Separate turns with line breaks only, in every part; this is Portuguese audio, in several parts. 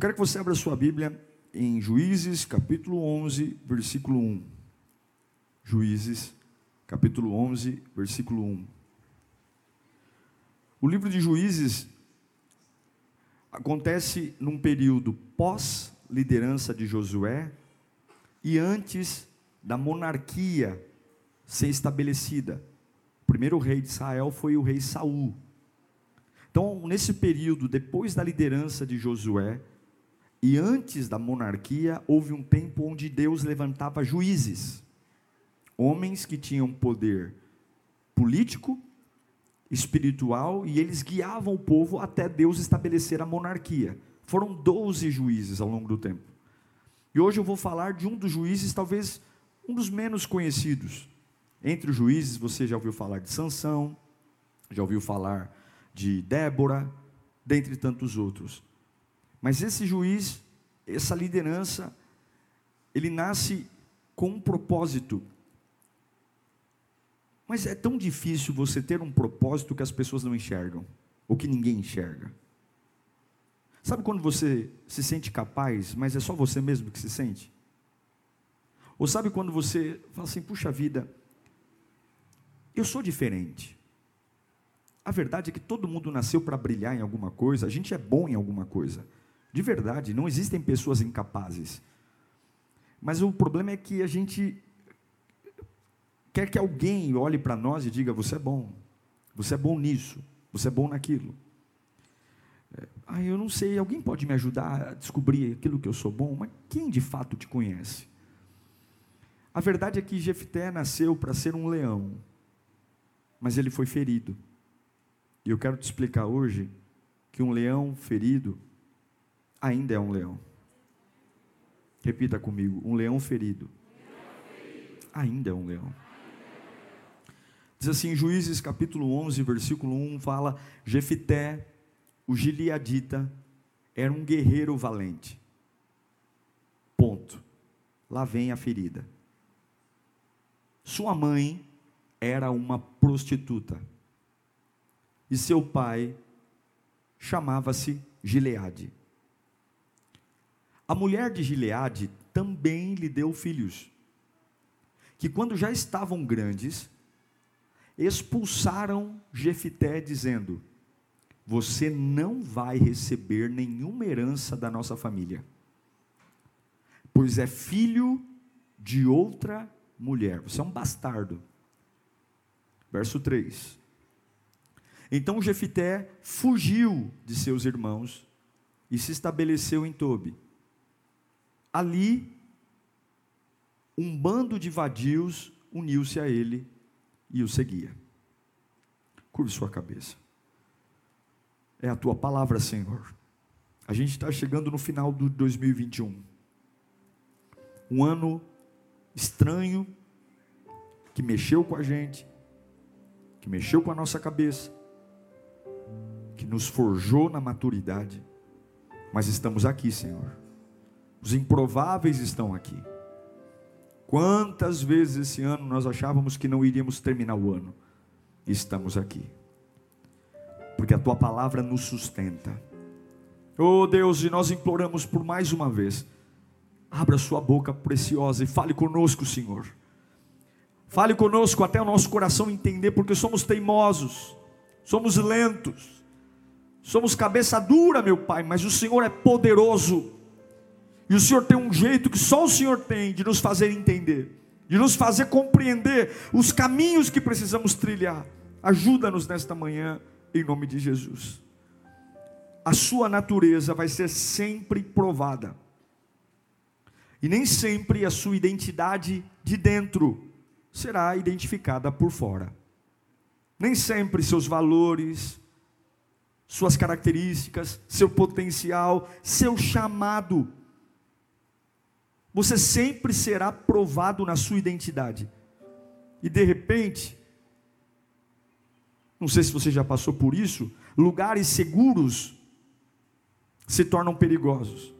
Eu quero que você abra sua Bíblia em Juízes, capítulo 11, versículo 1. Juízes, capítulo 11, versículo 1. O livro de Juízes acontece num período pós-liderança de Josué e antes da monarquia ser estabelecida. O primeiro rei de Israel foi o rei Saul. Então, nesse período, depois da liderança de Josué e antes da monarquia, houve um tempo onde Deus levantava juízes, homens que tinham poder político, espiritual e eles guiavam o povo até Deus estabelecer a monarquia. Foram 12 juízes ao longo do tempo. E hoje eu vou falar de um dos juízes, talvez um dos menos conhecidos. Entre os juízes, você já ouviu falar de Sansão, já ouviu falar de Débora, dentre tantos outros. Mas esse juiz, essa liderança, ele nasce com um propósito mas é tão difícil você ter um propósito que as pessoas não enxergam, ou que ninguém enxerga. Sabe quando você se sente capaz, mas é só você mesmo que se sente? Ou sabe quando você fala assim, puxa vida, eu sou diferente. A verdade é que todo mundo nasceu para brilhar em alguma coisa, a gente é bom em alguma coisa. De verdade, não existem pessoas incapazes. Mas o problema é que a gente quer que alguém olhe para nós e diga: você é bom, você é bom nisso, você é bom naquilo. É, ah, eu não sei, alguém pode me ajudar a descobrir aquilo que eu sou bom, mas quem de fato te conhece? A verdade é que Jefté nasceu para ser um leão, mas ele foi ferido. E eu quero te explicar hoje que um leão ferido ainda é um leão. Repita comigo: um leão ferido ainda é um leão. Diz assim, Juízes capítulo 11, versículo 1, fala: Jefité, o gileadita, era um guerreiro valente. Ponto. Lá vem a ferida. Sua mãe era uma prostituta. E seu pai chamava-se Gileade. A mulher de Gileade também lhe deu filhos, que quando já estavam grandes, expulsaram Jefité, dizendo: Você não vai receber nenhuma herança da nossa família, pois é filho de outra mulher. Você é um bastardo. Verso 3. Então Jefité fugiu de seus irmãos e se estabeleceu em Tobi. Ali, um bando de vadios uniu-se a ele e o seguia. Curve sua cabeça. É a tua palavra, Senhor. A gente está chegando no final do 2021. Um ano estranho, que mexeu com a gente, que mexeu com a nossa cabeça, que nos forjou na maturidade. Mas estamos aqui, Senhor. Os improváveis estão aqui. Quantas vezes esse ano nós achávamos que não iríamos terminar o ano? Estamos aqui. Porque a tua palavra nos sustenta. Oh Deus, e nós imploramos por mais uma vez. Abra sua boca preciosa e fale conosco, Senhor. Fale conosco até o nosso coração entender, porque somos teimosos, somos lentos, somos cabeça dura, meu Pai, mas o Senhor é poderoso e o Senhor tem um jeito que só o Senhor tem de nos fazer entender, de nos fazer compreender os caminhos que precisamos trilhar. Ajuda-nos nesta manhã, em nome de Jesus. A sua natureza vai ser sempre provada. E nem sempre a sua identidade de dentro será identificada por fora. Nem sempre seus valores, suas características, seu potencial, seu chamado. Você sempre será provado na sua identidade. E de repente, não sei se você já passou por isso, lugares seguros se tornam perigosos.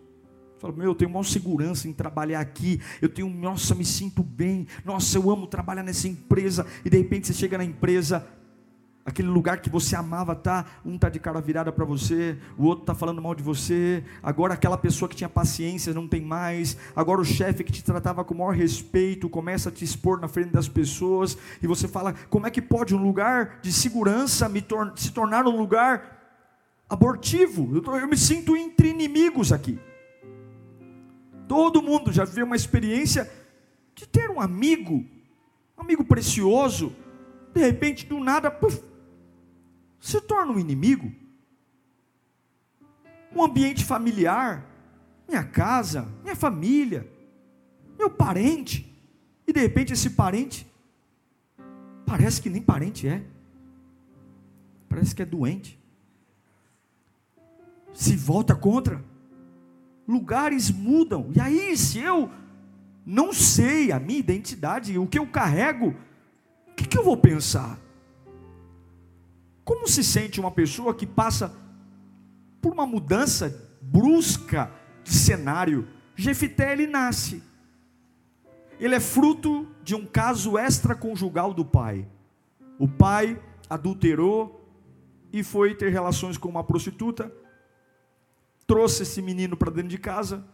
Fala, meu, eu tenho maior segurança em trabalhar aqui. Eu tenho, nossa, me sinto bem. Nossa, eu amo trabalhar nessa empresa. E de repente você chega na empresa, aquele lugar que você amava tá, um tá de cara virada para você, o outro tá falando mal de você. Agora aquela pessoa que tinha paciência não tem mais. Agora o chefe que te tratava com o maior respeito começa a te expor na frente das pessoas e você fala: "Como é que pode um lugar de segurança tor se tornar um lugar abortivo? Eu, tô, eu me sinto entre inimigos aqui." Todo mundo já viveu uma experiência de ter um amigo, um amigo precioso, de repente, do nada, puff, se torna um inimigo. Um ambiente familiar, minha casa, minha família, meu parente, e de repente esse parente parece que nem parente é, parece que é doente, se volta contra. Lugares mudam. E aí, se eu não sei a minha identidade, o que eu carrego, o que, que eu vou pensar? Como se sente uma pessoa que passa por uma mudança brusca de cenário? Jefité ele nasce. Ele é fruto de um caso extraconjugal do pai. O pai adulterou e foi ter relações com uma prostituta trouxe esse menino para dentro de casa.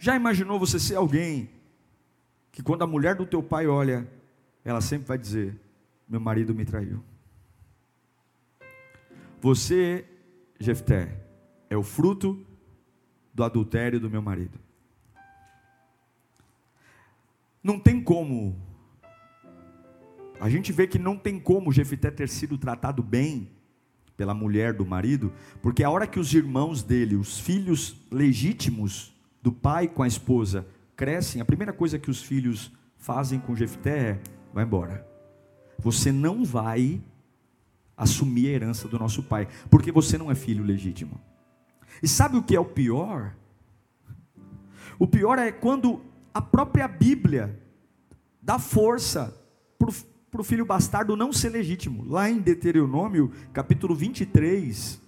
Já imaginou você ser alguém que quando a mulher do teu pai olha, ela sempre vai dizer: "Meu marido me traiu". Você, Jefté, é o fruto do adultério do meu marido. Não tem como. A gente vê que não tem como Jefté ter sido tratado bem pela mulher do marido, porque a hora que os irmãos dele, os filhos legítimos do pai com a esposa, crescem, a primeira coisa que os filhos fazem com Jefté é: vai embora. Você não vai assumir a herança do nosso pai, porque você não é filho legítimo. E sabe o que é o pior? O pior é quando a própria Bíblia dá força para o filho bastardo não ser legítimo. Lá em Deuteronômio, capítulo 23,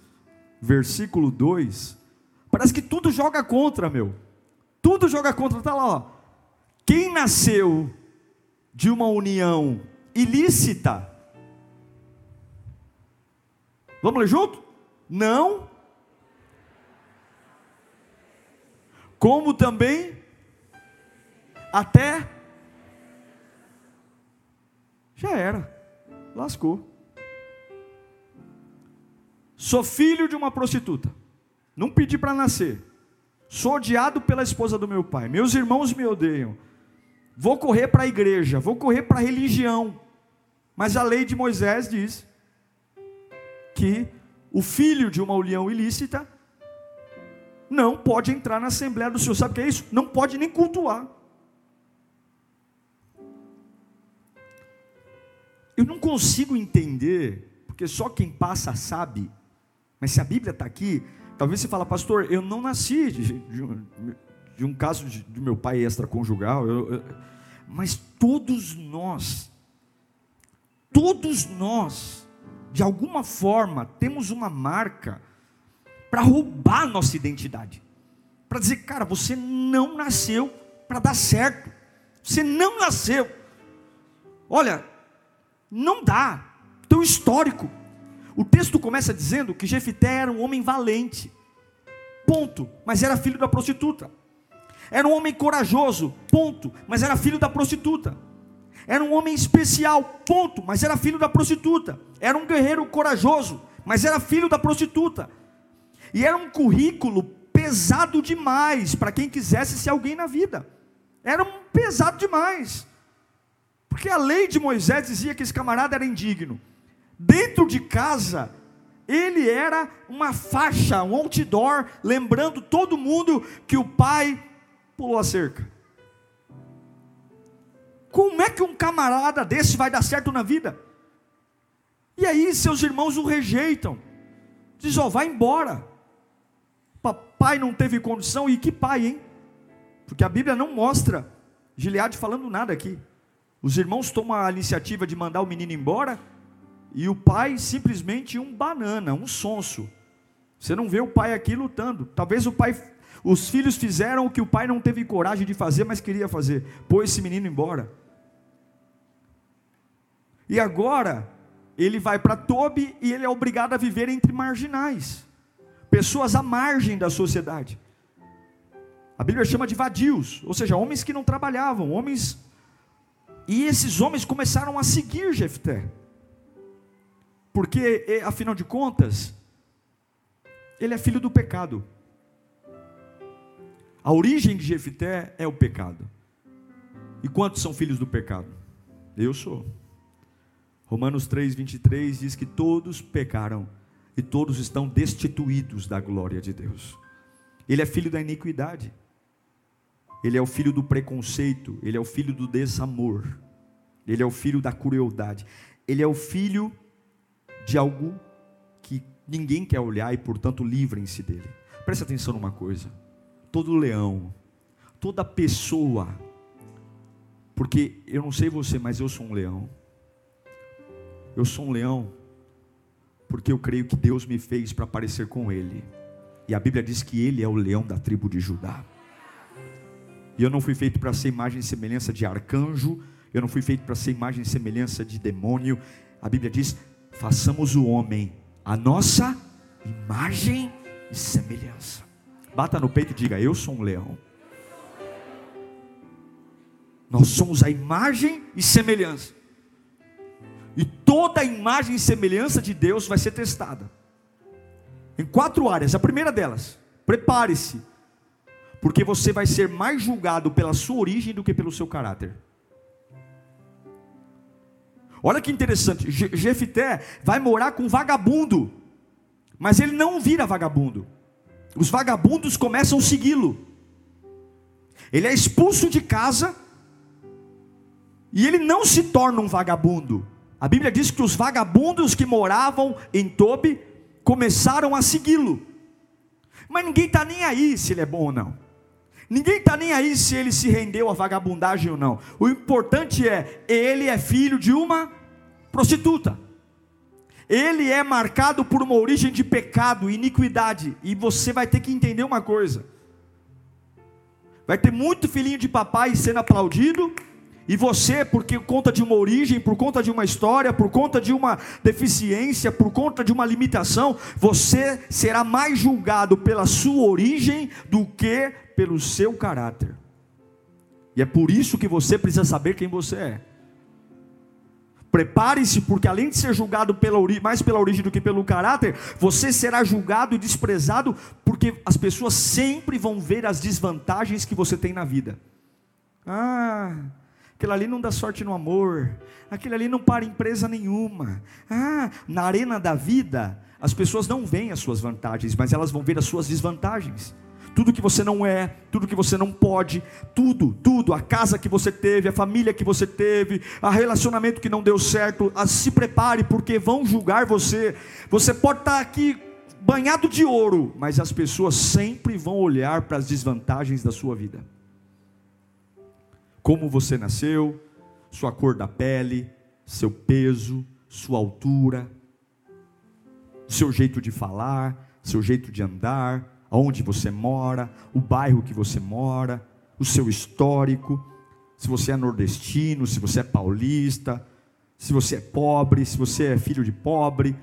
versículo 2, parece que tudo joga contra, meu. Tudo joga contra, está lá, ó. Quem nasceu de uma união ilícita, vamos ler junto? Não. Como também até já era, lascou. Sou filho de uma prostituta, não pedi para nascer, sou odiado pela esposa do meu pai, meus irmãos me odeiam, vou correr para a igreja, vou correr para a religião, mas a lei de Moisés diz que o filho de uma união ilícita não pode entrar na Assembleia do Senhor. Sabe o que é isso? Não pode nem cultuar. Eu não consigo entender, porque só quem passa sabe, mas se a Bíblia está aqui, talvez você fala, pastor, eu não nasci de, de, de um caso de, de, meu pai extraconjugal, eu, eu, mas todos nós, todos nós, de alguma forma, temos uma marca para roubar nossa identidade, para dizer, cara, você não nasceu para dar certo, você não nasceu. Olha, não dá. Teu histórico. O texto começa dizendo que Jefité era um homem valente. Ponto. Mas era filho da prostituta. Era um homem corajoso. Ponto. Mas era filho da prostituta. Era um homem especial. Ponto. Mas era filho da prostituta. Era um guerreiro corajoso. Mas era filho da prostituta. E era um currículo pesado demais para quem quisesse ser alguém na vida. Era um pesado demais. Porque a lei de Moisés dizia que esse camarada era indigno. Dentro de casa, ele era uma faixa, um outdoor, lembrando todo mundo que o pai pulou a cerca. Como é que um camarada desse vai dar certo na vida? E aí seus irmãos o rejeitam. Diz, ó, oh, vai embora. Papai não teve condição, e que pai, hein? Porque a Bíblia não mostra Gileade falando nada aqui. Os irmãos tomam a iniciativa de mandar o menino embora, e o pai simplesmente um banana, um sonso. Você não vê o pai aqui lutando. Talvez o pai, os filhos fizeram o que o pai não teve coragem de fazer, mas queria fazer. Pôs esse menino embora. E agora ele vai para Tobi e ele é obrigado a viver entre marginais, pessoas à margem da sociedade. A Bíblia chama de vadios, ou seja, homens que não trabalhavam, homens. E esses homens começaram a seguir Jefté, porque afinal de contas, ele é filho do pecado. A origem de Jefté é o pecado. E quantos são filhos do pecado? Eu sou. Romanos 3, 23 diz que todos pecaram e todos estão destituídos da glória de Deus. Ele é filho da iniquidade, ele é o filho do preconceito, ele é o filho do desamor, ele é o filho da crueldade, ele é o filho de algo que ninguém quer olhar e, portanto, livrem-se dele. Preste atenção numa coisa: todo leão, toda pessoa, porque eu não sei você, mas eu sou um leão. Eu sou um leão, porque eu creio que Deus me fez para parecer com Ele. E a Bíblia diz que Ele é o leão da tribo de Judá. E eu não fui feito para ser imagem e semelhança de arcanjo, eu não fui feito para ser imagem e semelhança de demônio. A Bíblia diz: façamos o homem a nossa imagem e semelhança. Bata no peito e diga: Eu sou um leão. Nós somos a imagem e semelhança. E toda a imagem e semelhança de Deus vai ser testada. Em quatro áreas. A primeira delas, prepare-se. Porque você vai ser mais julgado pela sua origem do que pelo seu caráter. Olha que interessante, Jefité vai morar com vagabundo, mas ele não vira vagabundo. Os vagabundos começam a segui-lo. Ele é expulso de casa e ele não se torna um vagabundo. A Bíblia diz que os vagabundos que moravam em Tobi começaram a segui-lo. Mas ninguém está nem aí se ele é bom ou não. Ninguém está nem aí se ele se rendeu à vagabundagem ou não. O importante é, ele é filho de uma prostituta. Ele é marcado por uma origem de pecado, iniquidade. E você vai ter que entender uma coisa: vai ter muito filhinho de papai sendo aplaudido, e você, por conta de uma origem, por conta de uma história, por conta de uma deficiência, por conta de uma limitação, você será mais julgado pela sua origem do que pelo seu caráter. E é por isso que você precisa saber quem você é. Prepare-se, porque além de ser julgado pela mais pela origem do que pelo caráter, você será julgado e desprezado, porque as pessoas sempre vão ver as desvantagens que você tem na vida. Ah, Aquilo ali não dá sorte no amor. Aquilo ali não para empresa nenhuma. Ah, na arena da vida, as pessoas não veem as suas vantagens, mas elas vão ver as suas desvantagens. Tudo que você não é, tudo que você não pode, tudo, tudo, a casa que você teve, a família que você teve, a relacionamento que não deu certo, a, se prepare porque vão julgar você. Você pode estar aqui banhado de ouro, mas as pessoas sempre vão olhar para as desvantagens da sua vida como você nasceu, sua cor da pele, seu peso, sua altura, seu jeito de falar, seu jeito de andar, aonde você mora, o bairro que você mora, o seu histórico, se você é nordestino, se você é paulista, se você é pobre, se você é filho de pobre.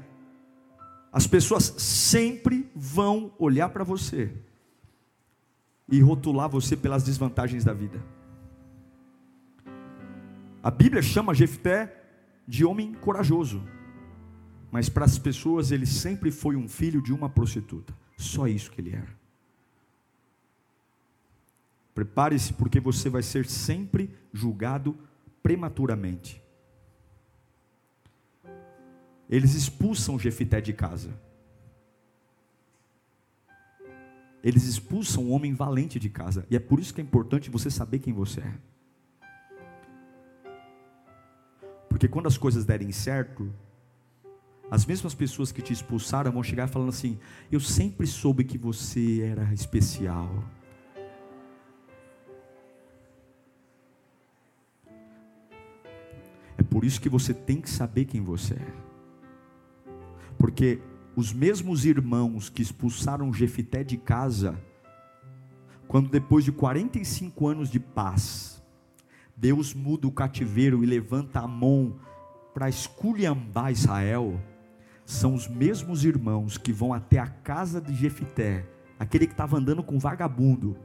As pessoas sempre vão olhar para você e rotular você pelas desvantagens da vida. A Bíblia chama Jefté de homem corajoso. Mas para as pessoas ele sempre foi um filho de uma prostituta. Só isso que ele era. Prepare-se porque você vai ser sempre julgado prematuramente. Eles expulsam Jefité de casa. Eles expulsam um homem valente de casa. E é por isso que é importante você saber quem você é. Porque quando as coisas derem certo, as mesmas pessoas que te expulsaram vão chegar falando assim: Eu sempre soube que você era especial. É por isso que você tem que saber quem você é. Porque os mesmos irmãos que expulsaram Jefité de casa, quando depois de 45 anos de paz, Deus muda o cativeiro e levanta a mão para esculhambar Israel, são os mesmos irmãos que vão até a casa de Jefité, aquele que estava andando com vagabundo,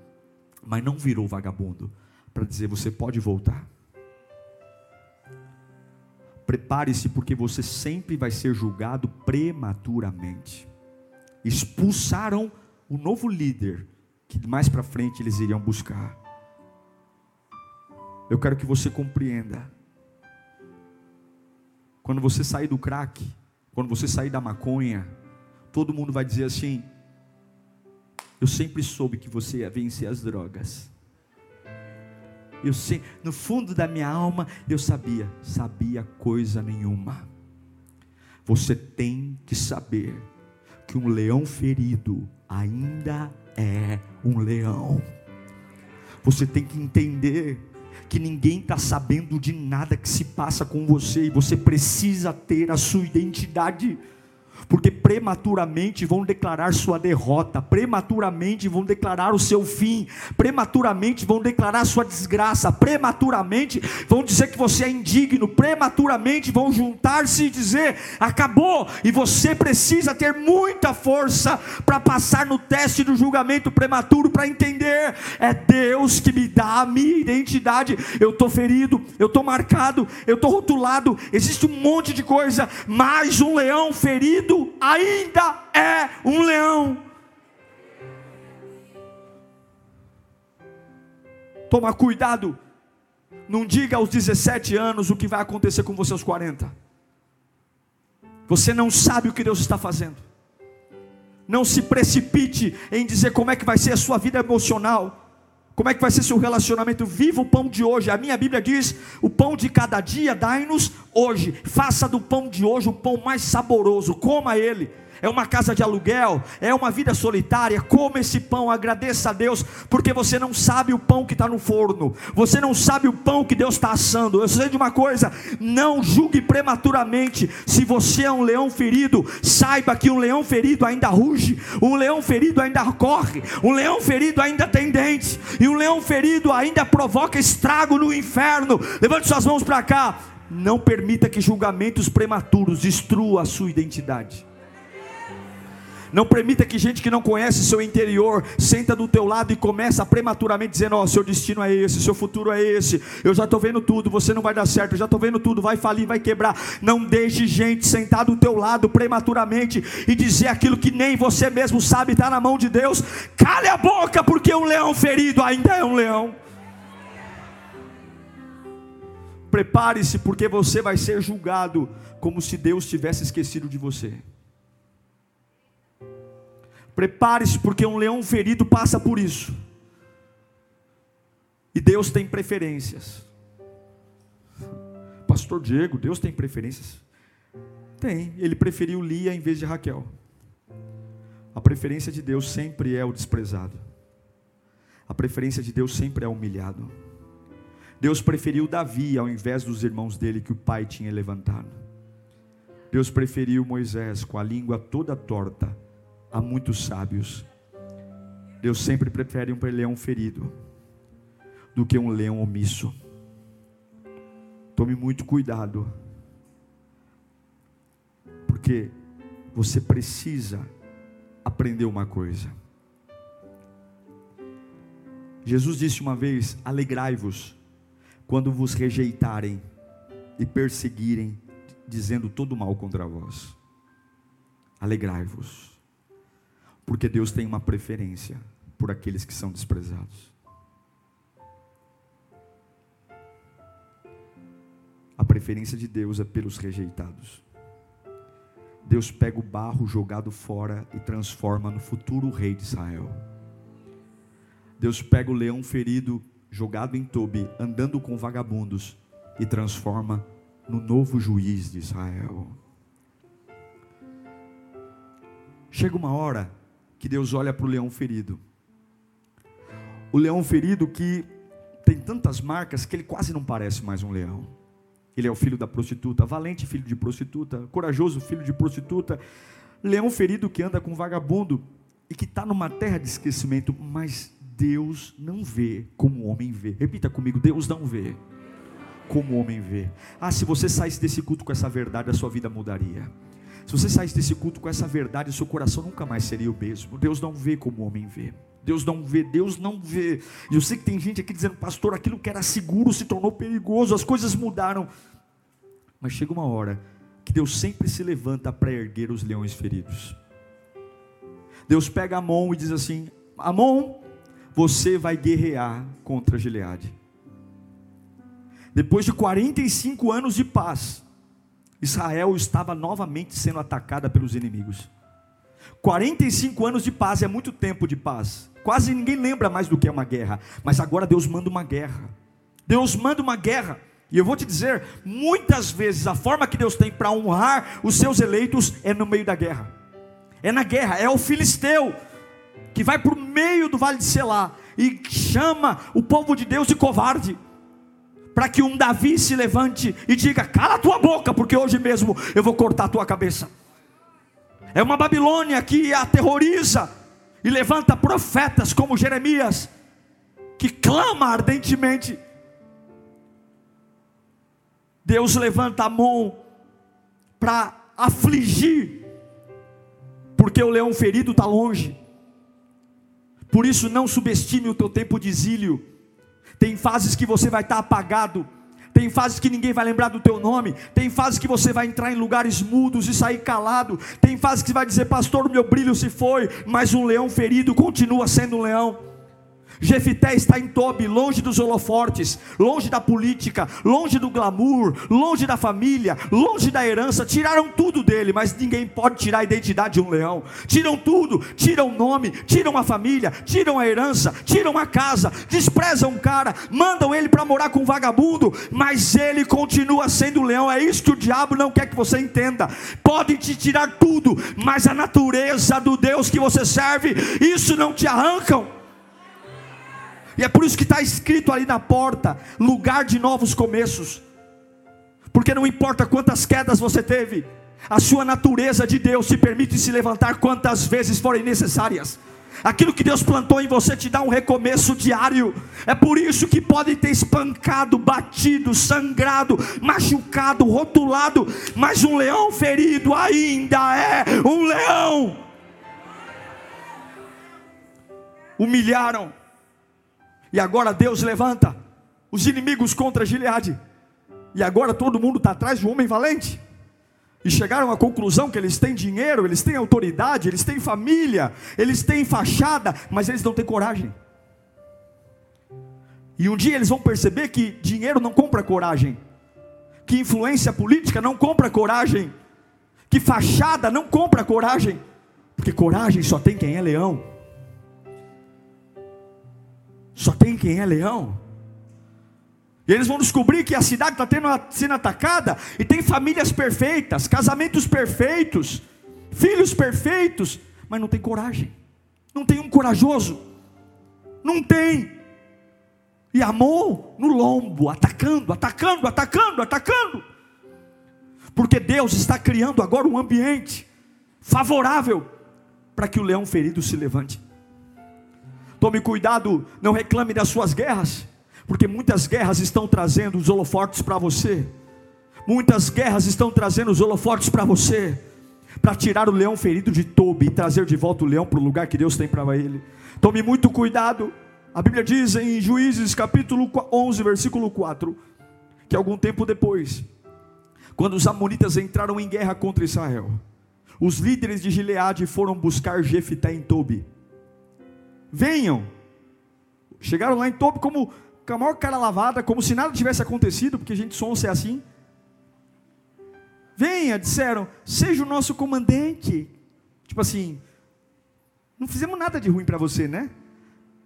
mas não virou vagabundo, para dizer: você pode voltar. Prepare-se, porque você sempre vai ser julgado prematuramente. Expulsaram o novo líder, que mais para frente eles iriam buscar. Eu quero que você compreenda. Quando você sair do crack, quando você sair da maconha, todo mundo vai dizer assim: Eu sempre soube que você ia vencer as drogas. Eu sei, no fundo da minha alma, eu sabia, sabia coisa nenhuma. Você tem que saber que um leão ferido ainda é um leão. Você tem que entender que ninguém está sabendo de nada que se passa com você e você precisa ter a sua identidade porque prematuramente vão declarar sua derrota, prematuramente vão declarar o seu fim, prematuramente vão declarar sua desgraça, prematuramente vão dizer que você é indigno, prematuramente vão juntar-se e dizer: acabou, e você precisa ter muita força para passar no teste do julgamento prematuro para entender: é Deus que me dá a minha identidade. Eu estou ferido, eu estou marcado, eu estou rotulado, existe um monte de coisa, mais um leão ferido ainda é um leão. Toma cuidado, não diga aos 17 anos o que vai acontecer com você aos 40. Você não sabe o que Deus está fazendo. Não se precipite em dizer como é que vai ser a sua vida emocional. Como é que vai ser seu relacionamento? Viva o pão de hoje. A minha Bíblia diz: o pão de cada dia dai-nos hoje. Faça do pão de hoje o pão mais saboroso. Coma ele é uma casa de aluguel, é uma vida solitária, coma esse pão, agradeça a Deus, porque você não sabe o pão que está no forno, você não sabe o pão que Deus está assando. Eu sei de uma coisa: não julgue prematuramente. Se você é um leão ferido, saiba que um leão ferido ainda ruge, um leão ferido ainda corre, um leão ferido ainda tem dentes, e um leão ferido ainda provoca estrago no inferno. Levante suas mãos para cá. Não permita que julgamentos prematuros destruam a sua identidade. Não permita que gente que não conhece seu interior senta do teu lado e começa prematuramente dizendo: Ó, oh, seu destino é esse, seu futuro é esse. Eu já estou vendo tudo, você não vai dar certo. Eu já estou vendo tudo, vai falir, vai quebrar. Não deixe gente sentar do teu lado prematuramente e dizer aquilo que nem você mesmo sabe está na mão de Deus. Cale a boca, porque um leão ferido ainda é um leão. Prepare-se, porque você vai ser julgado como se Deus tivesse esquecido de você. Prepare-se, porque um leão ferido passa por isso. E Deus tem preferências. Pastor Diego, Deus tem preferências? Tem. Ele preferiu Lia em vez de Raquel. A preferência de Deus sempre é o desprezado. A preferência de Deus sempre é o humilhado. Deus preferiu Davi ao invés dos irmãos dele que o pai tinha levantado. Deus preferiu Moisés com a língua toda torta a muitos sábios. Deus sempre prefere um leão ferido do que um leão omisso. Tome muito cuidado, porque você precisa aprender uma coisa. Jesus disse uma vez: Alegrai-vos quando vos rejeitarem e perseguirem, dizendo todo mal contra vós. Alegrai-vos porque Deus tem uma preferência por aqueles que são desprezados. A preferência de Deus é pelos rejeitados. Deus pega o barro jogado fora e transforma no futuro rei de Israel. Deus pega o leão ferido, jogado em Tobi, andando com vagabundos, e transforma no novo juiz de Israel. Chega uma hora que Deus olha para o leão ferido. O leão ferido que tem tantas marcas que ele quase não parece mais um leão. Ele é o filho da prostituta, valente filho de prostituta, corajoso filho de prostituta, leão ferido que anda com vagabundo e que está numa terra de esquecimento, mas Deus não vê como o homem vê. Repita comigo: Deus não vê como o homem vê. Ah, se você saísse desse culto com essa verdade, a sua vida mudaria. Se você saísse desse culto com essa verdade, seu coração nunca mais seria o mesmo. Deus não vê como o homem vê. Deus não vê, Deus não vê. E eu sei que tem gente aqui dizendo, pastor, aquilo que era seguro se tornou perigoso, as coisas mudaram. Mas chega uma hora que Deus sempre se levanta para erguer os leões feridos. Deus pega a mão e diz assim: Amon, você vai guerrear contra Gileade. Depois de 45 anos de paz, Israel estava novamente sendo atacada pelos inimigos. 45 anos de paz é muito tempo de paz. Quase ninguém lembra mais do que é uma guerra, mas agora Deus manda uma guerra. Deus manda uma guerra. E eu vou te dizer, muitas vezes a forma que Deus tem para honrar os seus eleitos é no meio da guerra. É na guerra, é o filisteu que vai para o meio do vale de Selá e chama o povo de Deus de covarde. Para que um Davi se levante e diga: Cala tua boca, porque hoje mesmo eu vou cortar a tua cabeça. É uma Babilônia que aterroriza e levanta profetas como Jeremias, que clama ardentemente Deus levanta a mão para afligir, porque o leão ferido está longe. Por isso, não subestime o teu tempo de exílio. Tem fases que você vai estar apagado. Tem fases que ninguém vai lembrar do teu nome. Tem fases que você vai entrar em lugares mudos e sair calado. Tem fases que vai dizer, pastor, meu brilho se foi, mas um leão ferido continua sendo um leão. Jefité está em Tobi, longe dos holofortes, longe da política, longe do glamour, longe da família, longe da herança. Tiraram tudo dele, mas ninguém pode tirar a identidade de um leão. Tiram tudo, tiram o nome, tiram a família, tiram a herança, tiram a casa, desprezam o cara, mandam ele para morar com um vagabundo, mas ele continua sendo leão. É isso que o diabo não quer que você entenda. Podem te tirar tudo, mas a natureza do Deus que você serve, isso não te arrancam. E é por isso que está escrito ali na porta: lugar de novos começos. Porque não importa quantas quedas você teve, a sua natureza de Deus te permite se levantar quantas vezes forem necessárias. Aquilo que Deus plantou em você te dá um recomeço diário. É por isso que podem ter espancado, batido, sangrado, machucado, rotulado, mas um leão ferido ainda é um leão. Humilharam, e agora Deus levanta os inimigos contra Gileade. E agora todo mundo está atrás de um homem valente. E chegaram à conclusão que eles têm dinheiro, eles têm autoridade, eles têm família, eles têm fachada, mas eles não têm coragem. E um dia eles vão perceber que dinheiro não compra coragem, que influência política não compra coragem, que fachada não compra coragem, porque coragem só tem quem é leão. Só tem quem é leão. E eles vão descobrir que a cidade está sendo atacada e tem famílias perfeitas, casamentos perfeitos, filhos perfeitos, mas não tem coragem. Não tem um corajoso. Não tem. E amou no lombo, atacando, atacando, atacando, atacando. Porque Deus está criando agora um ambiente favorável para que o leão ferido se levante. Tome cuidado, não reclame das suas guerras, porque muitas guerras estão trazendo os holofortes para você. Muitas guerras estão trazendo os holofortes para você, para tirar o leão ferido de Tobi e trazer de volta o leão para o lugar que Deus tem para ele. Tome muito cuidado. A Bíblia diz em Juízes capítulo 11, versículo 4, que algum tempo depois, quando os amonitas entraram em guerra contra Israel, os líderes de Gileade foram buscar Jefité em Tobi venham. Chegaram lá em topo como com a maior cara lavada, como se nada tivesse acontecido, porque a gente sonsa é assim. Venha, disseram, seja o nosso comandante. Tipo assim, não fizemos nada de ruim para você, né?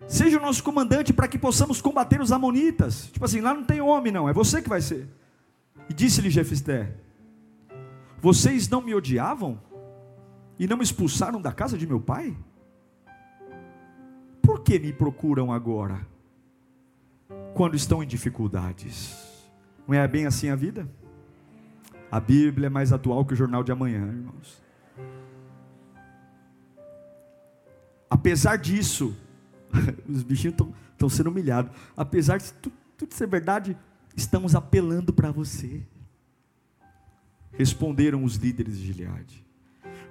Seja o nosso comandante para que possamos combater os amonitas. Tipo assim, lá não tem homem, não, é você que vai ser. E disse-lhe Jefisté: Vocês não me odiavam e não me expulsaram da casa de meu pai? Que me procuram agora, quando estão em dificuldades? Não é bem assim a vida? A Bíblia é mais atual que o jornal de amanhã, irmãos. Apesar disso, os bichinhos estão sendo humilhados. Apesar de tudo, tudo ser verdade, estamos apelando para você. Responderam os líderes de Gileade.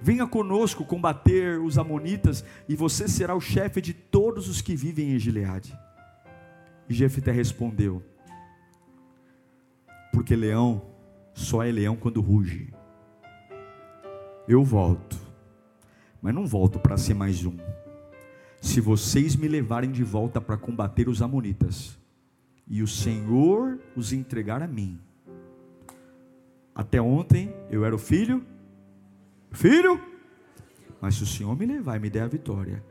Venha conosco combater os amonitas e você será o chefe de todos os que vivem em Gileade. E Jefté respondeu: Porque leão só é leão quando ruge. Eu volto, mas não volto para ser mais um. Se vocês me levarem de volta para combater os amonitas, e o Senhor os entregar a mim. Até ontem eu era o filho, filho, mas se o Senhor me levar e me der a vitória,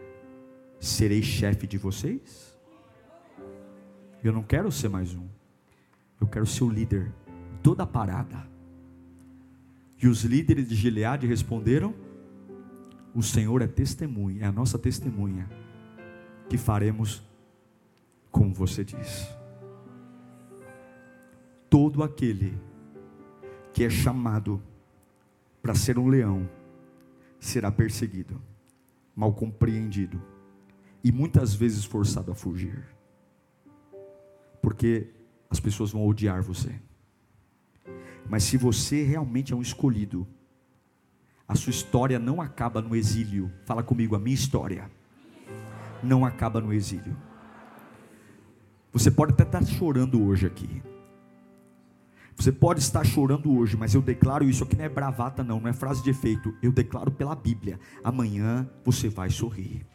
serei chefe de vocês? Eu não quero ser mais um, eu quero ser o líder toda a parada. E os líderes de Gileade responderam: O Senhor é testemunha, é a nossa testemunha, que faremos como você diz. Todo aquele que é chamado para ser um leão será perseguido, mal compreendido e muitas vezes forçado a fugir, porque as pessoas vão odiar você. Mas se você realmente é um escolhido, a sua história não acaba no exílio. Fala comigo, a minha história não acaba no exílio. Você pode até estar chorando hoje aqui. Você pode estar chorando hoje, mas eu declaro isso aqui não é bravata, não, não é frase de efeito. Eu declaro pela Bíblia: amanhã você vai sorrir.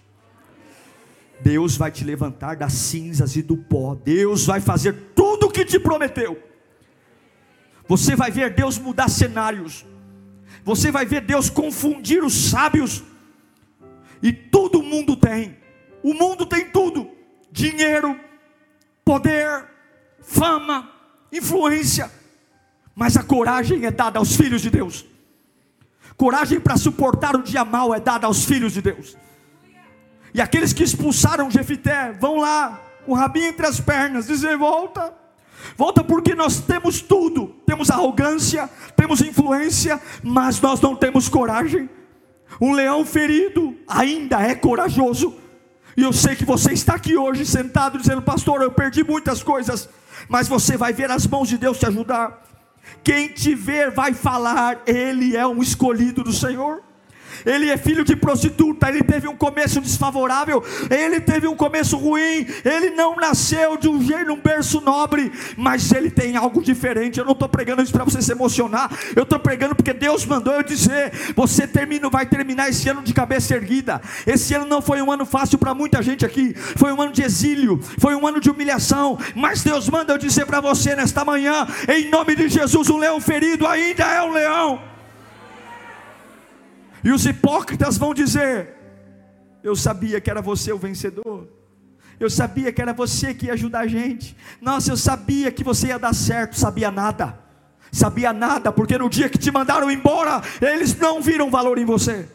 Deus vai te levantar das cinzas e do pó. Deus vai fazer tudo o que te prometeu. Você vai ver Deus mudar cenários. Você vai ver Deus confundir os sábios. E todo mundo tem. O mundo tem tudo: dinheiro, poder, fama, influência. Mas a coragem é dada aos filhos de Deus. Coragem para suportar o dia mal é dada aos filhos de Deus. E aqueles que expulsaram Jefité vão lá, o rabinho entre as pernas, dizer: volta Volta porque nós temos tudo, temos arrogância, temos influência, mas nós não temos coragem. Um leão ferido ainda é corajoso. E eu sei que você está aqui hoje sentado dizendo, pastor, eu perdi muitas coisas, mas você vai ver as mãos de Deus te ajudar. Quem te ver vai falar, ele é um escolhido do Senhor ele é filho de prostituta, ele teve um começo desfavorável, ele teve um começo ruim, ele não nasceu de um jeito, um berço nobre, mas ele tem algo diferente. Eu não estou pregando isso para você se emocionar, eu estou pregando porque Deus mandou eu dizer: você termina, vai terminar esse ano de cabeça erguida. Esse ano não foi um ano fácil para muita gente aqui, foi um ano de exílio, foi um ano de humilhação, mas Deus manda eu dizer para você nesta manhã, em nome de Jesus, um leão ferido ainda é um leão. E os hipócritas vão dizer: Eu sabia que era você o vencedor. Eu sabia que era você que ia ajudar a gente. Nossa, eu sabia que você ia dar certo. Sabia nada. Sabia nada, porque no dia que te mandaram embora, eles não viram valor em você.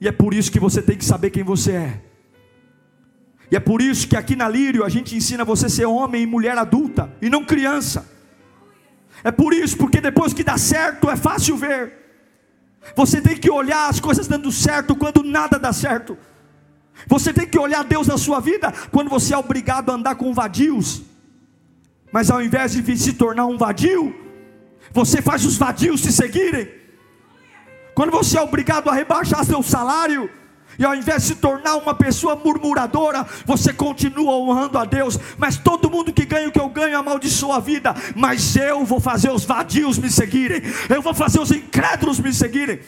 E é por isso que você tem que saber quem você é. E é por isso que aqui na Lírio a gente ensina você a ser homem e mulher adulta e não criança. É por isso, porque depois que dá certo é fácil ver. Você tem que olhar as coisas dando certo quando nada dá certo. Você tem que olhar Deus na sua vida quando você é obrigado a andar com vadios. Mas ao invés de se tornar um vadio, você faz os vadios se seguirem. Quando você é obrigado a rebaixar seu salário, e ao invés de se tornar uma pessoa murmuradora, você continua honrando a Deus. Mas todo mundo que ganha o que eu ganho amaldiçoa a vida. Mas eu vou fazer os vadios me seguirem. Eu vou fazer os incrédulos me seguirem.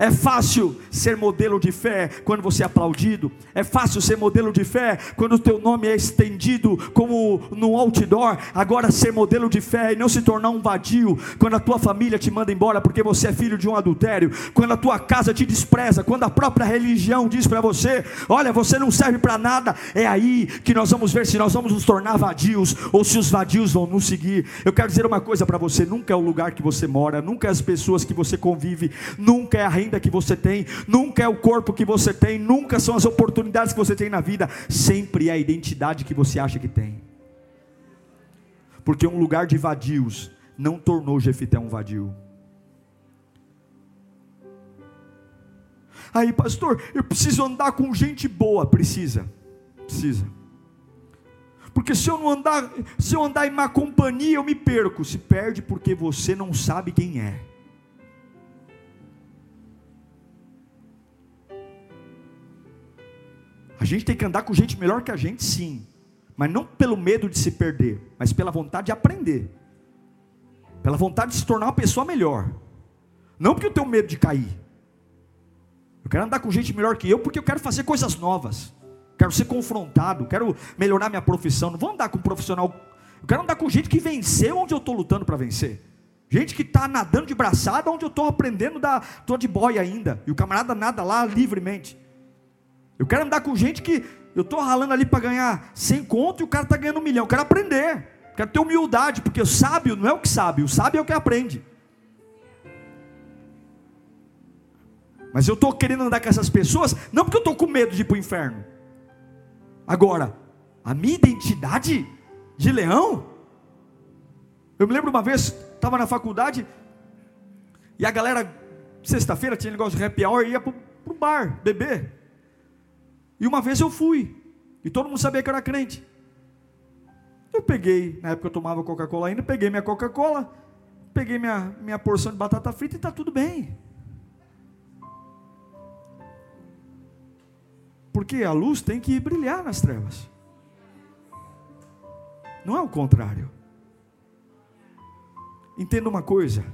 É fácil ser modelo de fé quando você é aplaudido. É fácil ser modelo de fé quando o teu nome é estendido como no outdoor. Agora ser modelo de fé e não se tornar um vadio quando a tua família te manda embora porque você é filho de um adultério, quando a tua casa te despreza, quando a própria religião diz para você: "Olha, você não serve para nada". É aí que nós vamos ver se nós vamos nos tornar vadios ou se os vadios vão nos seguir. Eu quero dizer uma coisa para você, nunca é o lugar que você mora, nunca é as pessoas que você convive, nunca é a renda que você tem, nunca é o corpo que você tem, nunca são as oportunidades que você tem na vida, sempre é a identidade que você acha que tem. Porque um lugar de vadios não tornou Jefité um vadio. Aí, pastor, eu preciso andar com gente boa. Precisa, precisa. Porque se eu não andar, se eu andar em má companhia, eu me perco. Se perde porque você não sabe quem é. Gente tem que andar com gente melhor que a gente, sim. Mas não pelo medo de se perder, mas pela vontade de aprender. Pela vontade de se tornar uma pessoa melhor. Não porque eu tenho medo de cair. Eu quero andar com gente melhor que eu porque eu quero fazer coisas novas. Quero ser confrontado, quero melhorar minha profissão. Não vou andar com um profissional. Eu quero andar com gente que venceu onde eu estou lutando para vencer. Gente que está nadando de braçada onde eu estou aprendendo da. Estou de boia ainda. E o camarada nada lá livremente. Eu quero andar com gente que eu estou ralando ali para ganhar 100 conto e o cara está ganhando um milhão. Eu quero aprender. Quero ter humildade, porque o sábio não é o que sabe, o sábio é o que aprende. Mas eu estou querendo andar com essas pessoas, não porque eu estou com medo de ir para o inferno. Agora, a minha identidade de leão. Eu me lembro uma vez, estava na faculdade, e a galera, sexta-feira, tinha negócio de happy hour, ia para o bar, beber. E uma vez eu fui, e todo mundo sabia que eu era crente. Eu peguei, na época eu tomava Coca-Cola ainda, peguei minha Coca-Cola, peguei minha, minha porção de batata frita e está tudo bem. Porque a luz tem que brilhar nas trevas. Não é o contrário. Entenda uma coisa: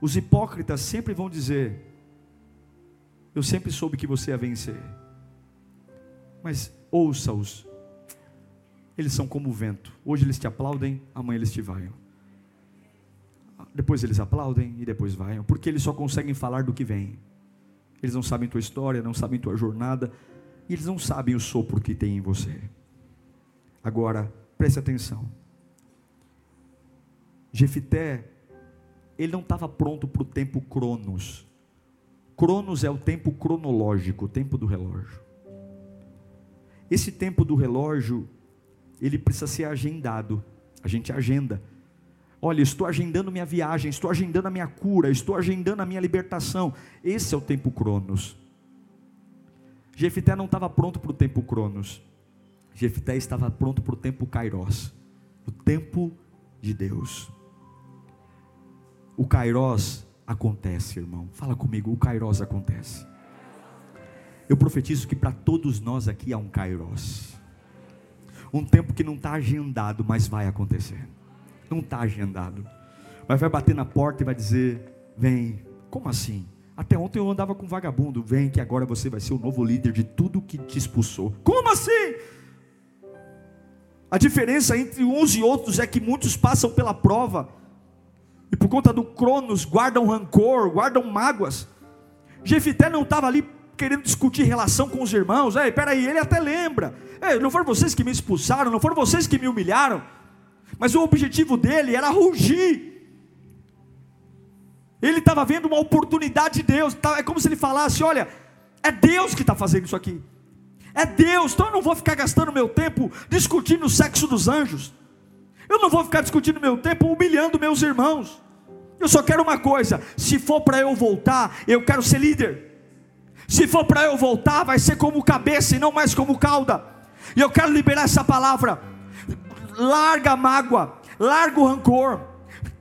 os hipócritas sempre vão dizer, eu sempre soube que você ia vencer. Mas ouça-os, eles são como o vento. Hoje eles te aplaudem, amanhã eles te vaiam. Depois eles aplaudem e depois vaiam, porque eles só conseguem falar do que vem. Eles não sabem tua história, não sabem tua jornada, e eles não sabem o sopro que tem em você. Agora, preste atenção. Jefité, ele não estava pronto para o tempo Cronos. Cronos é o tempo cronológico, o tempo do relógio. Esse tempo do relógio, ele precisa ser agendado. A gente agenda. Olha, estou agendando minha viagem, estou agendando a minha cura, estou agendando a minha libertação. Esse é o tempo Cronos. Jefité não estava pronto para o tempo Cronos. Jefité estava pronto para o tempo Kairos, o tempo de Deus. O Kairos acontece, irmão. Fala comigo, o Kairos acontece. Eu profetizo que para todos nós aqui há um Kairos. Um tempo que não está agendado, mas vai acontecer. Não está agendado. Mas vai bater na porta e vai dizer: Vem. Como assim? Até ontem eu andava com vagabundo. Vem que agora você vai ser o novo líder de tudo que te expulsou. Como assim? A diferença entre uns e outros é que muitos passam pela prova e por conta do Cronos guardam rancor, guardam mágoas. Jefité não estava ali querendo discutir relação com os irmãos. Ei, peraí, ele até lembra. Ei, não foram vocês que me expulsaram, não foram vocês que me humilharam. Mas o objetivo dele era rugir ele estava vendo uma oportunidade de Deus. Tá, é como se ele falasse: Olha, é Deus que está fazendo isso aqui. É Deus, então eu não vou ficar gastando meu tempo discutindo o sexo dos anjos. Eu não vou ficar discutindo meu tempo humilhando meus irmãos. Eu só quero uma coisa: se for para eu voltar, eu quero ser líder. Se for para eu voltar, vai ser como cabeça e não mais como cauda. E eu quero liberar essa palavra. Larga a mágoa, larga o rancor,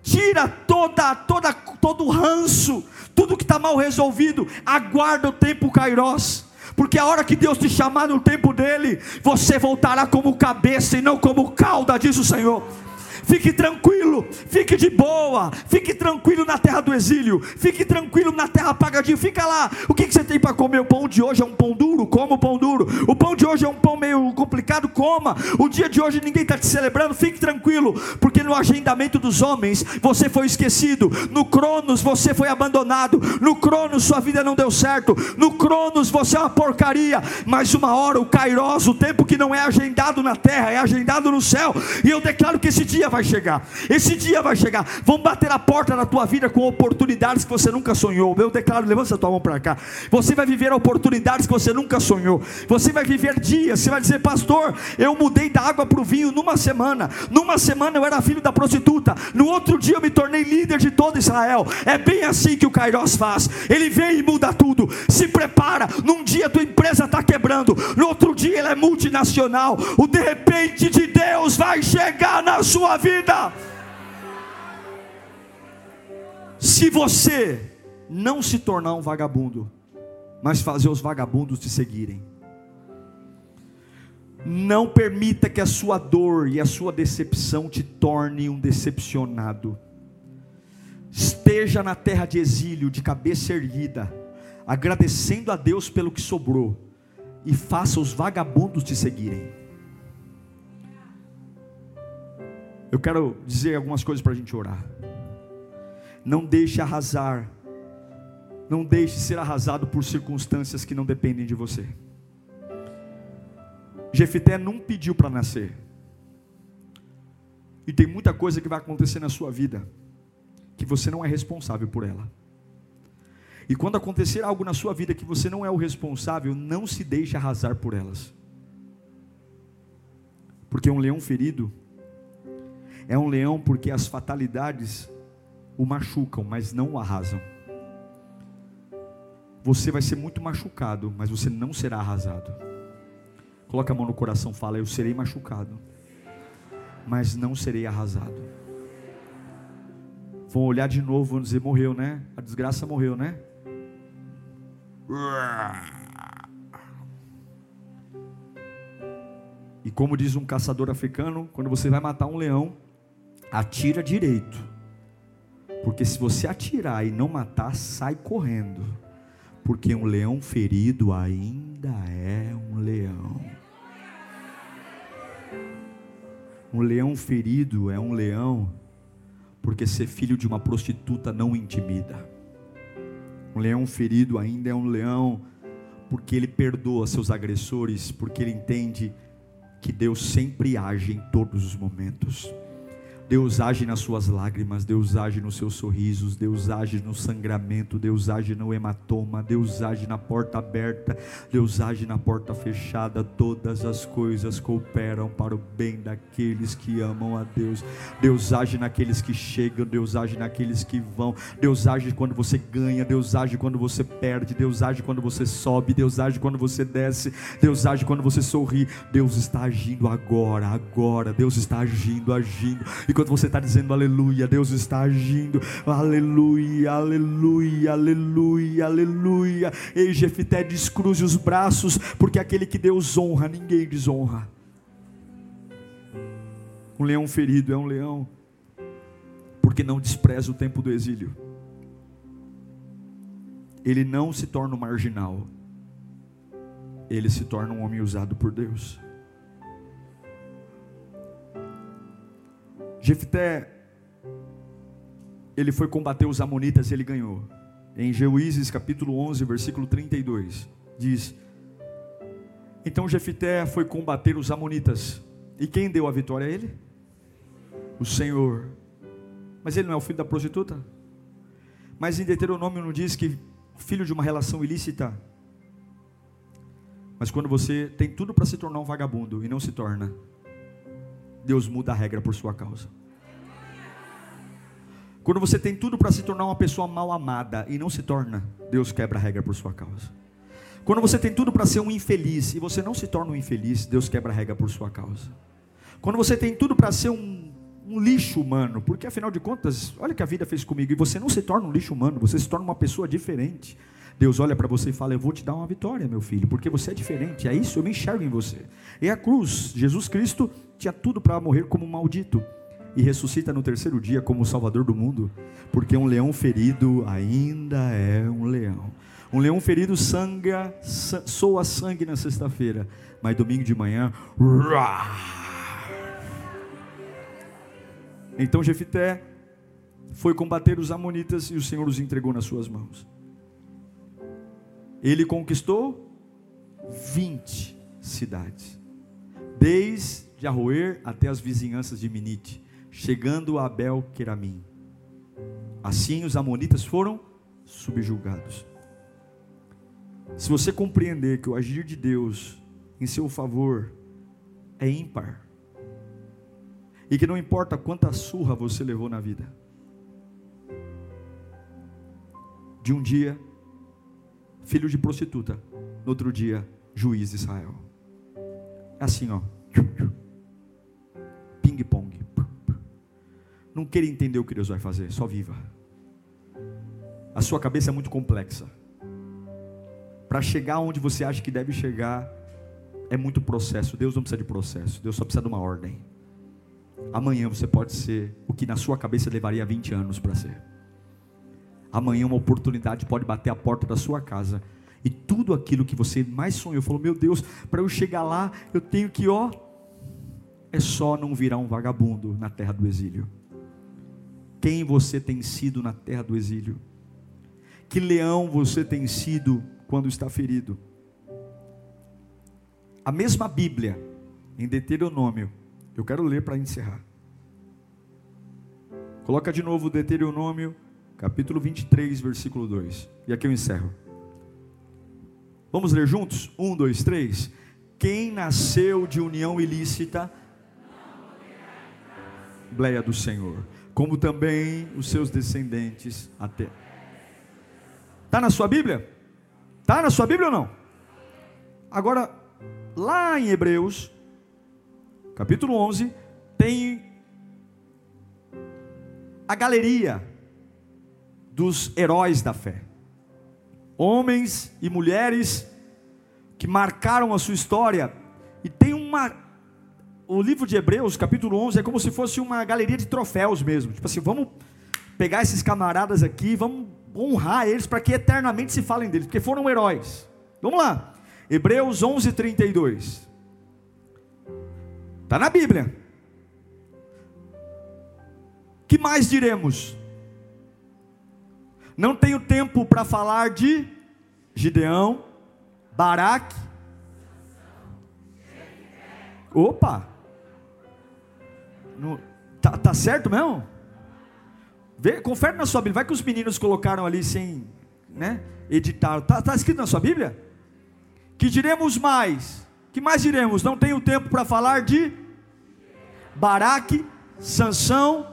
tira toda, toda, todo o ranço, tudo que está mal resolvido, aguarda o tempo Kairos. Porque a hora que Deus te chamar no tempo dele, você voltará como cabeça e não como cauda, diz o Senhor. Fique tranquilo, fique de boa, fique tranquilo na terra do exílio, fique tranquilo na terra pagadinho, fica lá. O que, que você tem para comer? O pão de hoje é um pão duro, coma o pão duro. O pão de hoje é um pão meio complicado, coma. O dia de hoje ninguém está te celebrando, fique tranquilo, porque no agendamento dos homens você foi esquecido, no Cronos você foi abandonado, no Cronos sua vida não deu certo, no Cronos você é uma porcaria, mas uma hora o Kairos, o tempo que não é agendado na terra, é agendado no céu, e eu declaro que esse dia vai vai chegar. Esse dia vai chegar. Vão bater a porta da tua vida com oportunidades que você nunca sonhou. Eu declaro, levanta a tua mão para cá. Você vai viver oportunidades que você nunca sonhou. Você vai viver dias. Você vai dizer, pastor, eu mudei da água para o vinho numa semana. Numa semana eu era filho da prostituta. No outro dia eu me tornei líder de todo Israel. É bem assim que o Kairos faz. Ele vem e muda tudo. Se prepara. Num dia tua empresa está quebrando. No outro dia ela é multinacional. O de repente de Deus vai chegar na sua vida. Se você não se tornar um vagabundo, mas fazer os vagabundos te seguirem. Não permita que a sua dor e a sua decepção te torne um decepcionado. Esteja na terra de exílio, de cabeça erguida, agradecendo a Deus pelo que sobrou, e faça os vagabundos te seguirem. Eu quero dizer algumas coisas para a gente orar. Não deixe arrasar, não deixe ser arrasado por circunstâncias que não dependem de você. Jefité não pediu para nascer. E tem muita coisa que vai acontecer na sua vida que você não é responsável por ela. E quando acontecer algo na sua vida que você não é o responsável, não se deixe arrasar por elas. Porque um leão ferido é um leão porque as fatalidades o machucam, mas não o arrasam. Você vai ser muito machucado, mas você não será arrasado. Coloca a mão no coração, fala: Eu serei machucado, mas não serei arrasado. Vão olhar de novo, vão dizer: Morreu, né? A desgraça morreu, né? E como diz um caçador africano, quando você vai matar um leão, atira direito. Porque se você atirar e não matar, sai correndo. Porque um leão ferido ainda é um leão. Um leão ferido é um leão, porque ser filho de uma prostituta não intimida. Um leão ferido ainda é um leão, porque ele perdoa seus agressores, porque ele entende que Deus sempre age em todos os momentos. Deus age nas suas lágrimas, Deus age nos seus sorrisos, Deus age no sangramento, Deus age no hematoma, Deus age na porta aberta, Deus age na porta fechada. Todas as coisas cooperam para o bem daqueles que amam a Deus. Deus age naqueles que chegam, Deus age naqueles que vão. Deus age quando você ganha, Deus age quando você perde, Deus age quando você sobe, Deus age quando você desce, Deus age quando você sorri. Deus está agindo agora, agora. Deus está agindo, agindo. E Enquanto você está dizendo aleluia, Deus está agindo. Aleluia, aleluia, aleluia, aleluia. Ei, Jefité, descruze os braços, porque aquele que Deus honra, ninguém desonra. Um leão ferido é um leão, porque não despreza o tempo do exílio. Ele não se torna um marginal, ele se torna um homem usado por Deus. Jefté, ele foi combater os amonitas e ele ganhou. Em Juízes capítulo 11, versículo 32, diz: Então Jefté foi combater os amonitas. E quem deu a vitória a ele? O Senhor. Mas ele não é o filho da prostituta? Mas em Deuteronômio não diz que filho de uma relação ilícita. Mas quando você tem tudo para se tornar um vagabundo e não se torna, Deus muda a regra por sua causa. Quando você tem tudo para se tornar uma pessoa mal amada e não se torna, Deus quebra a regra por sua causa. Quando você tem tudo para ser um infeliz e você não se torna um infeliz, Deus quebra a regra por sua causa. Quando você tem tudo para ser um, um, lixo humano, porque afinal de contas, olha o que a vida fez comigo, e você não se torna um lixo humano, você se torna uma pessoa diferente. Deus olha para você e fala: Eu vou te dar uma vitória, meu filho, porque você é diferente. É isso, eu me enxergo em você. E a cruz, Jesus Cristo tinha tudo para morrer como um maldito e ressuscita no terceiro dia como o Salvador do mundo, porque um leão ferido ainda é um leão. Um leão ferido sangra, soa sangue na sexta-feira, mas domingo de manhã, então Jefité foi combater os amonitas e o Senhor os entregou nas suas mãos. Ele conquistou 20 cidades, desde Arroer até as vizinhanças de Minite. chegando a Abel Queramim. Assim os amonitas foram subjugados. Se você compreender que o agir de Deus em seu favor é ímpar, e que não importa quanta surra você levou na vida, de um dia, filho de prostituta, no outro dia, juiz de Israel. É assim, ó. Ping-pong. Não queira entender o que Deus vai fazer, só viva. A sua cabeça é muito complexa. Para chegar onde você acha que deve chegar, é muito processo. Deus não precisa de processo, Deus só precisa de uma ordem. Amanhã você pode ser o que na sua cabeça levaria 20 anos para ser. Amanhã uma oportunidade pode bater a porta da sua casa e tudo aquilo que você mais sonhou, falou: "Meu Deus, para eu chegar lá, eu tenho que, ó, é só não virar um vagabundo na terra do exílio. Quem você tem sido na terra do exílio? Que leão você tem sido quando está ferido? A mesma Bíblia, em Deuteronômio, eu quero ler para encerrar. Coloca de novo Deuteronômio, capítulo 23, versículo 2. E aqui eu encerro. Vamos ler juntos? Um, dois, três. Quem nasceu de união ilícita, Bleia do Senhor, como também os seus descendentes até. Está na sua Bíblia? Está na sua Bíblia ou não? Agora, lá em Hebreus, capítulo 11, tem a galeria dos heróis da fé. Homens e mulheres que marcaram a sua história. E tem uma. O livro de Hebreus, capítulo 11, é como se fosse uma galeria de troféus mesmo. Tipo assim, vamos pegar esses camaradas aqui, vamos honrar eles para que eternamente se falem deles, porque foram heróis. Vamos lá. Hebreus 11, 32. Está na Bíblia. Que mais diremos? Não tenho tempo para falar de Gideão, Baraque. Opa! No, tá, tá certo mesmo? Vê, confere na sua Bíblia. Vai que os meninos colocaram ali sem né, editar. Está tá escrito na sua Bíblia? Que diremos mais? Que mais diremos? Não tenho tempo para falar de Baraque, Sansão,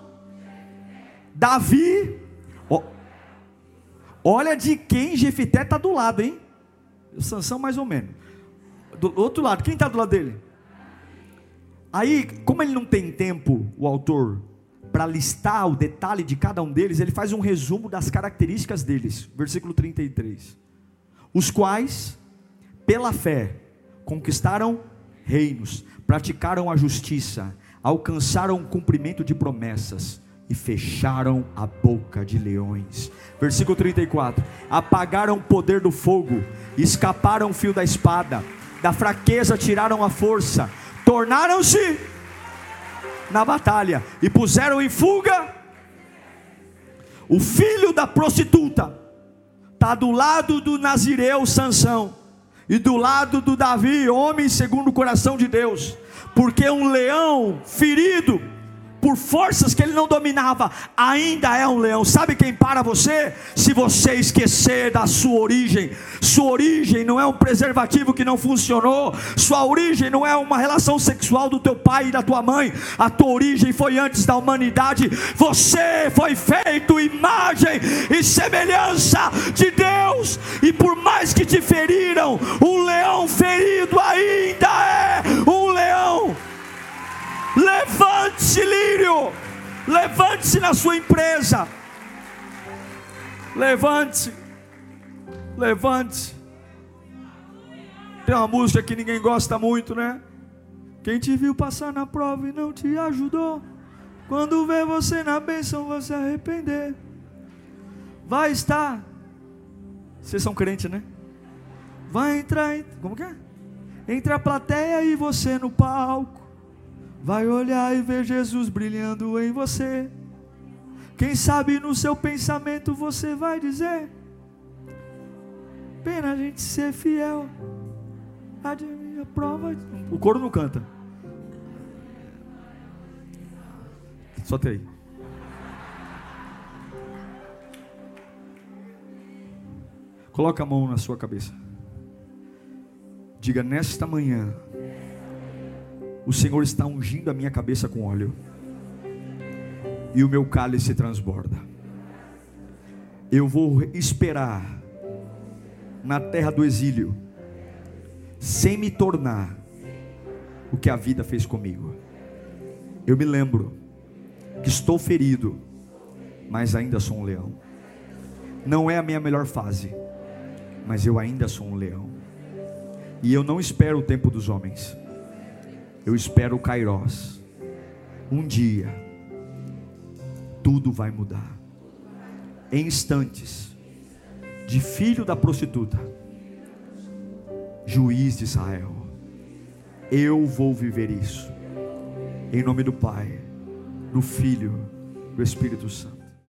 Davi. Olha de quem Jefité está do lado, hein? Sansão mais ou menos. Do outro lado, quem está do lado dele? Aí, como ele não tem tempo, o autor, para listar o detalhe de cada um deles, ele faz um resumo das características deles. Versículo 33. Os quais, pela fé, conquistaram reinos, praticaram a justiça, alcançaram o cumprimento de promessas e fecharam a boca de leões. Versículo 34. Apagaram o poder do fogo, escaparam o fio da espada, da fraqueza tiraram a força, tornaram-se na batalha e puseram em fuga o filho da prostituta. Está do lado do Nazireu Sansão e do lado do Davi, homem segundo o coração de Deus, porque um leão ferido por forças que ele não dominava, ainda é um leão. Sabe quem para você? Se você esquecer da sua origem. Sua origem não é um preservativo que não funcionou. Sua origem não é uma relação sexual do teu pai e da tua mãe. A tua origem foi antes da humanidade. Você foi feito imagem e semelhança de Deus. E por mais que te feriram, um leão ferido ainda é um leão. Levante-se, Lírio. Levante-se na sua empresa. Levante-se. Levante-se. Tem uma música que ninguém gosta muito, né? Quem te viu passar na prova e não te ajudou. Quando vê você na bênção, você arrepender. Vai estar. Vocês são crentes, né? Vai entrar. Como que é? Entre a plateia e você no palco. Vai olhar e ver Jesus brilhando em você. Quem sabe no seu pensamento você vai dizer: Pena a gente ser fiel. A prova. O coro não canta. Solta aí. Coloca a mão na sua cabeça. Diga: Nesta manhã, o Senhor está ungindo a minha cabeça com óleo, e o meu cálice transborda. Eu vou esperar na terra do exílio, sem me tornar o que a vida fez comigo. Eu me lembro que estou ferido, mas ainda sou um leão. Não é a minha melhor fase, mas eu ainda sou um leão. E eu não espero o tempo dos homens, eu espero o Kairós. Um dia, tudo vai mudar. Em instantes, de filho da prostituta, juiz de Israel, eu vou viver isso. Em nome do Pai, do Filho, do Espírito Santo.